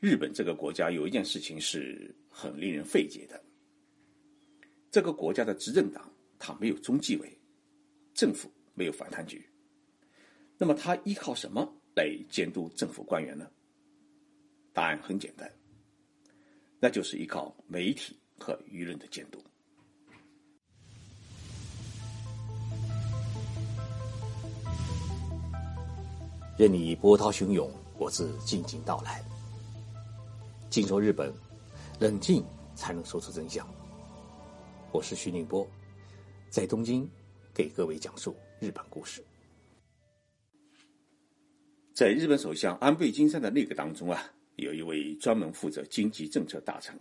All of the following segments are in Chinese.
日本这个国家有一件事情是很令人费解的：这个国家的执政党它没有中纪委，政府没有反贪局，那么他依靠什么来监督政府官员呢？答案很简单，那就是依靠媒体和舆论的监督。任你波涛汹涌，我自静静到来。进入日本，冷静才能说出真相。我是徐宁波，在东京给各位讲述日本故事。在日本首相安倍晋三的内阁当中啊，有一位专门负责经济政策大臣，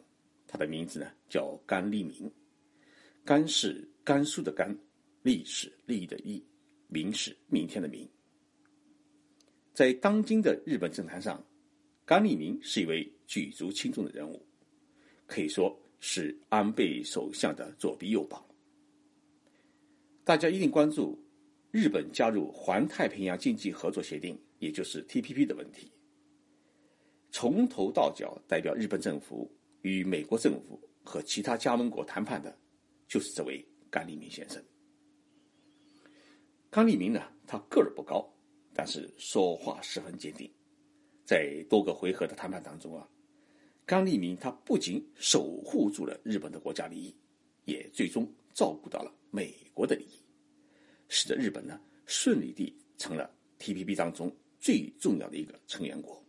他的名字呢叫甘利明。甘是甘肃的甘，利是利益的利，明是明天的明。在当今的日本政坛上，甘利明是一位举足轻重的人物，可以说是安倍首相的左臂右膀。大家一定关注日本加入环太平洋经济合作协定，也就是 TPP 的问题。从头到脚代表日本政府与美国政府和其他加盟国谈判的，就是这位甘利明先生。甘利明呢，他个儿不高。但是说话十分坚定，在多个回合的谈判当中啊，甘利明他不仅守护住了日本的国家利益，也最终照顾到了美国的利益，使得日本呢顺利地成了 TPP 当中最重要的一个成员国。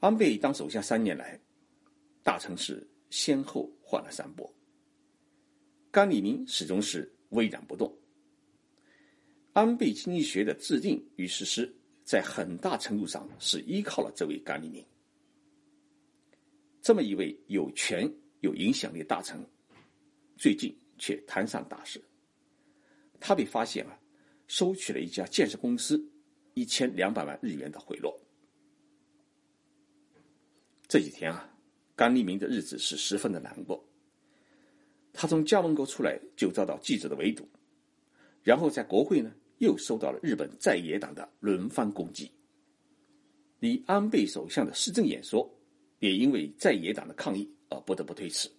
安倍当首相三年来，大城市先后换了三波，甘利明始终是巍然不动。安倍经济学的制定与实施，在很大程度上是依靠了这位甘利明。这么一位有权有影响力大臣，最近却摊上大事。他被发现了收取了一家建设公司一千两百万日元的贿赂。这几天啊，甘利明的日子是十分的难过。他从家门口出来就遭到记者的围堵。然后在国会呢，又受到了日本在野党的轮番攻击。李安倍首相的施政演说也因为在野党的抗议而不得不推迟。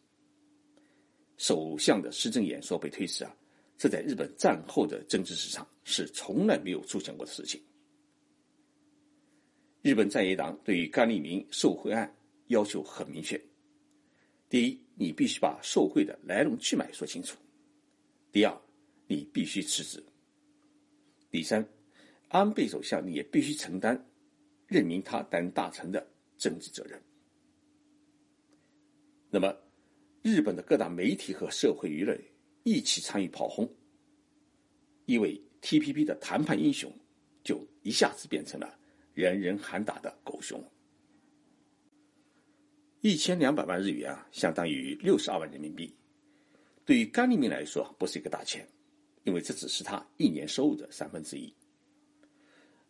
首相的施政演说被推迟啊，这在日本战后的政治史上是从来没有出现过的事情。日本在野党对于甘利明受贿案要求很明确：第一，你必须把受贿的来龙去脉说清楚；第二，你必须辞职。第三，安倍首相你也必须承担任命他担大臣的政治责任。那么，日本的各大媒体和社会舆论一起参与炮轰，一位 TPP 的谈判英雄就一下子变成了人人喊打的狗熊。一千两百万日元啊，相当于六十二万人民币，对于甘利明来说不是一个大钱。因为这只是他一年收入的三分之一。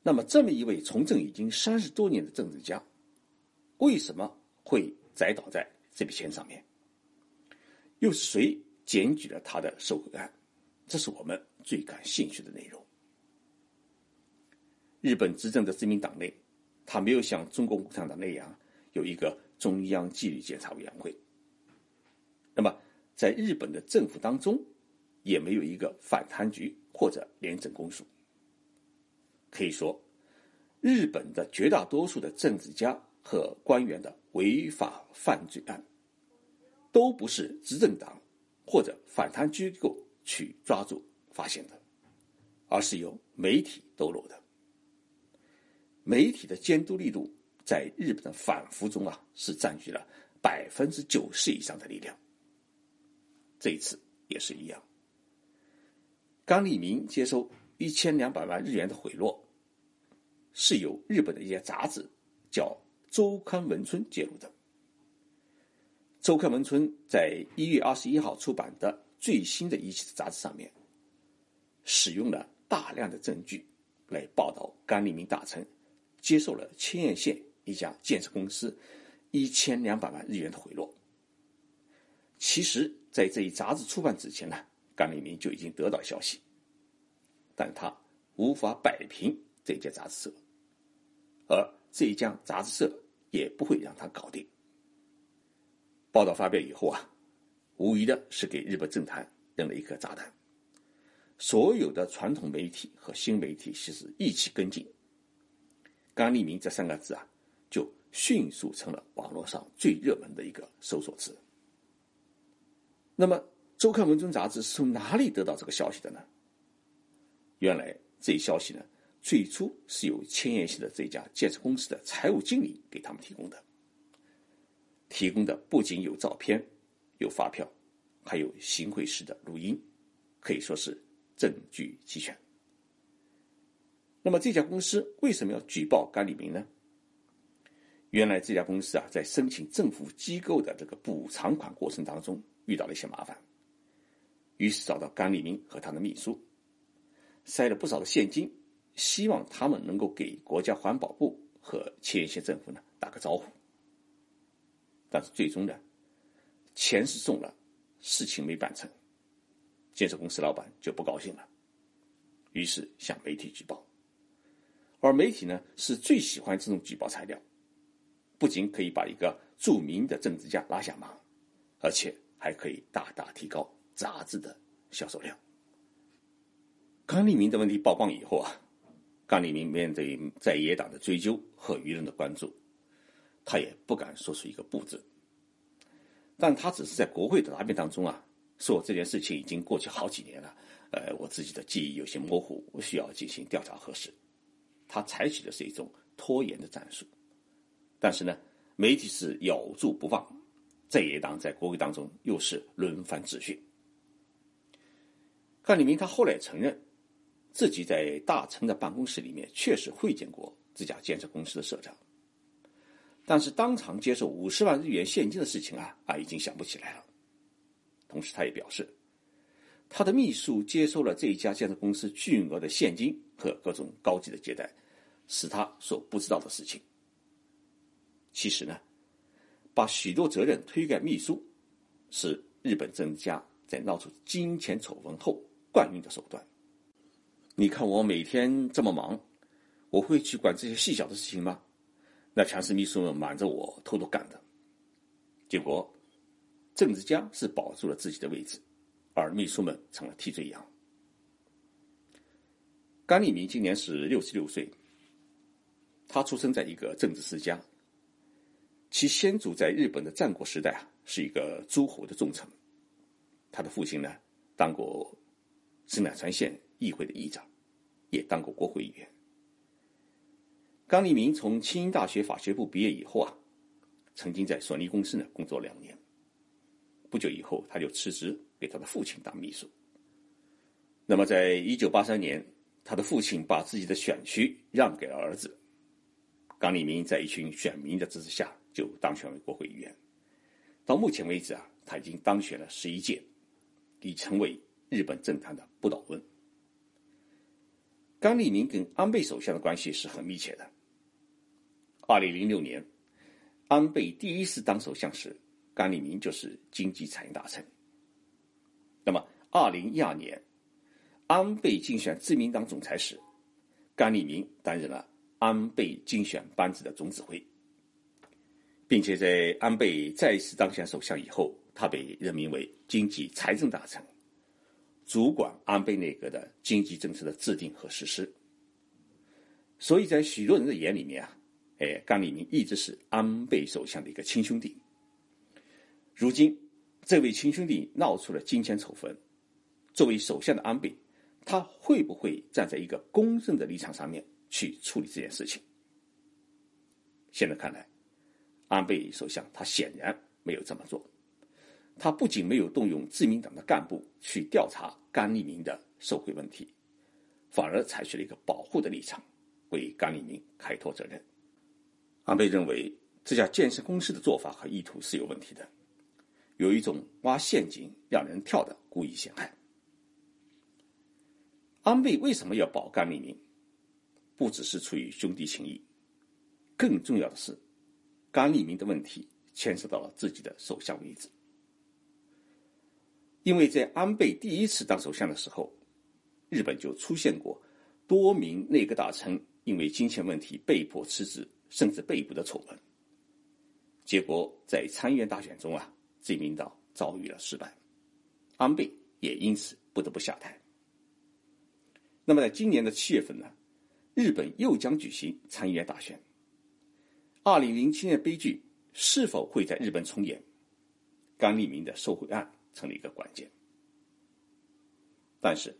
那么，这么一位从政已经三十多年的政治家，为什么会栽倒在这笔钱上面？又是谁检举了他的受贿案？这是我们最感兴趣的内容。日本执政的自民党内，他没有像中国共产党那样有一个中央纪律检查委员会。那么，在日本的政府当中，也没有一个反贪局或者廉政公署。可以说，日本的绝大多数的政治家和官员的违法犯罪案，都不是执政党或者反贪机构去抓住发现的，而是由媒体抖落的。媒体的监督力度在日本的反腐中啊，是占据了百分之九十以上的力量。这一次也是一样。甘利明接收一千两百万日元的贿赂，是由日本的一家杂志叫《周刊文春》介入的。《周刊文春》在一月二十一号出版的最新的一期的杂志上面，使用了大量的证据来报道甘利明大臣接受了千叶县一家建设公司一千两百万日元的贿赂。其实，在这一杂志出版之前呢。甘利明就已经得到消息，但他无法摆平这家杂志社，而这一家杂志社也不会让他搞定。报道发表以后啊，无疑的是给日本政坛扔了一颗炸弹。所有的传统媒体和新媒体其实一起跟进，“甘利明”这三个字啊，就迅速成了网络上最热门的一个搜索词。那么，《周刊文春》杂志是从哪里得到这个消息的呢？原来，这一消息呢，最初是由千叶县的这家建设公司的财务经理给他们提供的。提供的不仅有照片、有发票，还有行贿时的录音，可以说是证据齐全。那么，这家公司为什么要举报甘利明呢？原来，这家公司啊，在申请政府机构的这个补偿款过程当中。遇到了一些麻烦，于是找到甘利明和他的秘书，塞了不少的现金，希望他们能够给国家环保部和千叶县政府呢打个招呼。但是最终呢，钱是送了，事情没办成，建设公司老板就不高兴了，于是向媒体举报。而媒体呢是最喜欢这种举报材料，不仅可以把一个著名的政治家拉下马，而且。还可以大大提高杂志的销售量。甘利明的问题曝光以后啊，甘利明面对在野党的追究和舆论的关注，他也不敢说出一个不字。但他只是在国会的答辩当中啊，说这件事情已经过去好几年了，呃，我自己的记忆有些模糊，我需要进行调查核实。他采取的是一种拖延的战术，但是呢，媒体是咬住不放。在野党在国会当中又是轮番质询。甘立明他后来也承认，自己在大成的办公室里面确实会见过这家建设公司的社长，但是当场接受五十万日元现金的事情啊啊已经想不起来了。同时，他也表示，他的秘书接收了这一家建设公司巨额的现金和各种高级的接待，是他所不知道的事情。其实呢。把许多责任推给秘书，是日本政治家在闹出金钱丑闻后惯用的手段。你看我每天这么忙，我会去管这些细小的事情吗？那全是秘书们瞒着我偷偷干的。结果，政治家是保住了自己的位置，而秘书们成了替罪羊。甘利明今年是六十六岁，他出生在一个政治世家。其先祖在日本的战国时代啊，是一个诸侯的重臣。他的父亲呢，当过神奈川县议会的议长，也当过国会议员。冈利明从清英大学法学部毕业以后啊，曾经在索尼公司呢工作两年。不久以后，他就辞职给他的父亲当秘书。那么，在一九八三年，他的父亲把自己的选区让给了儿子。冈利明在一群选民的支持下。就当选为国会议员，到目前为止啊，他已经当选了十一届，已成为日本政坛的不倒翁。甘利明跟安倍首相的关系是很密切的。二零零六年，安倍第一次当首相时，甘利明就是经济产业大臣。那么，二零一二年，安倍竞选自民党总裁时，甘利明担任了安倍竞选班子的总指挥。并且在安倍再次当选首相以后，他被任命为经济财政大臣，主管安倍内阁的经济政策的制定和实施。所以在许多人的眼里面啊，哎，甘利明一直是安倍首相的一个亲兄弟。如今，这位亲兄弟闹出了金钱丑闻，作为首相的安倍，他会不会站在一个公正的立场上面去处理这件事情？现在看来。安倍首相他显然没有这么做，他不仅没有动用自民党的干部去调查甘利明的受贿问题，反而采取了一个保护的立场，为甘利明开脱责任。安倍认为这家建设公司的做法和意图是有问题的，有一种挖陷阱让人跳的故意陷害。安倍为什么要保甘利明？不只是出于兄弟情谊，更重要的是。甘利明的问题牵涉到了自己的首相位置，因为在安倍第一次当首相的时候，日本就出现过多名内阁大臣因为金钱问题被迫辞职甚至被捕的丑闻。结果在参议院大选中啊，自民党遭遇了失败，安倍也因此不得不下台。那么在今年的七月份呢，日本又将举行参议院大选。二零零七年悲剧是否会在日本重演？甘利明的受贿案成了一个关键。但是，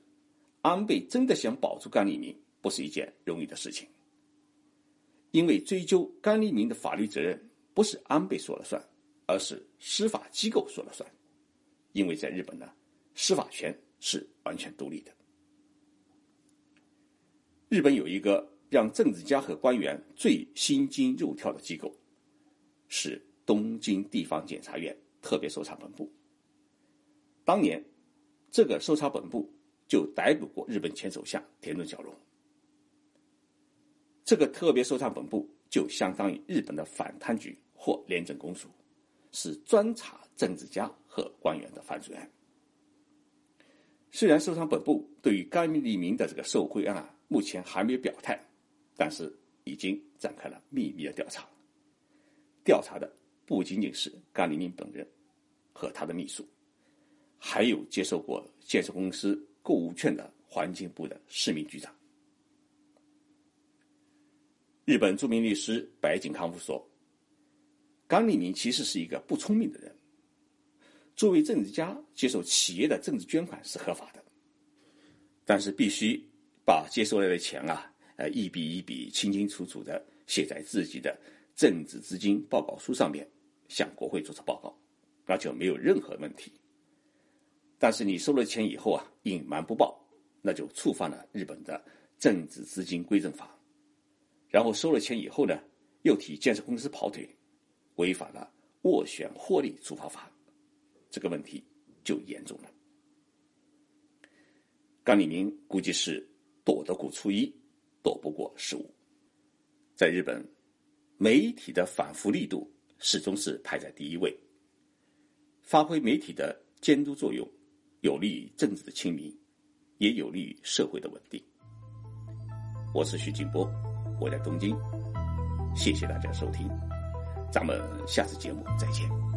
安倍真的想保住甘利明，不是一件容易的事情。因为追究甘利明的法律责任，不是安倍说了算，而是司法机构说了算。因为在日本呢，司法权是完全独立的。日本有一个让政治家和官员最心惊肉跳的机构，是东京地方检察院特别搜查本部。当年，这个搜查本部就逮捕过日本前首相田中角荣。这个特别搜查本部就相当于日本的反贪局或廉政公署，是专查政治家和官员的犯罪案。虽然搜查本部对于甘利明的这个受贿案，目前还没有表态，但是已经展开了秘密的调查。调查的不仅仅是甘利明本人和他的秘书，还有接受过建设公司购物券的环境部的市民局长。日本著名律师白井康夫说：“冈利明其实是一个不聪明的人。作为政治家，接受企业的政治捐款是合法的，但是必须。”把接收来的钱啊，呃，一笔一笔清清楚楚的写在自己的政治资金报告书上面，向国会做出报告，那就没有任何问题。但是你收了钱以后啊，隐瞒不报，那就触犯了日本的政治资金规正法。然后收了钱以后呢，又替建设公司跑腿，违反了斡旋获利处罚法，这个问题就严重了。甘李明估计是。躲得过初一，躲不过十五。在日本，媒体的反腐力度始终是排在第一位。发挥媒体的监督作用，有利于政治的清明，也有利于社会的稳定。我是徐静波，我在东京，谢谢大家收听，咱们下次节目再见。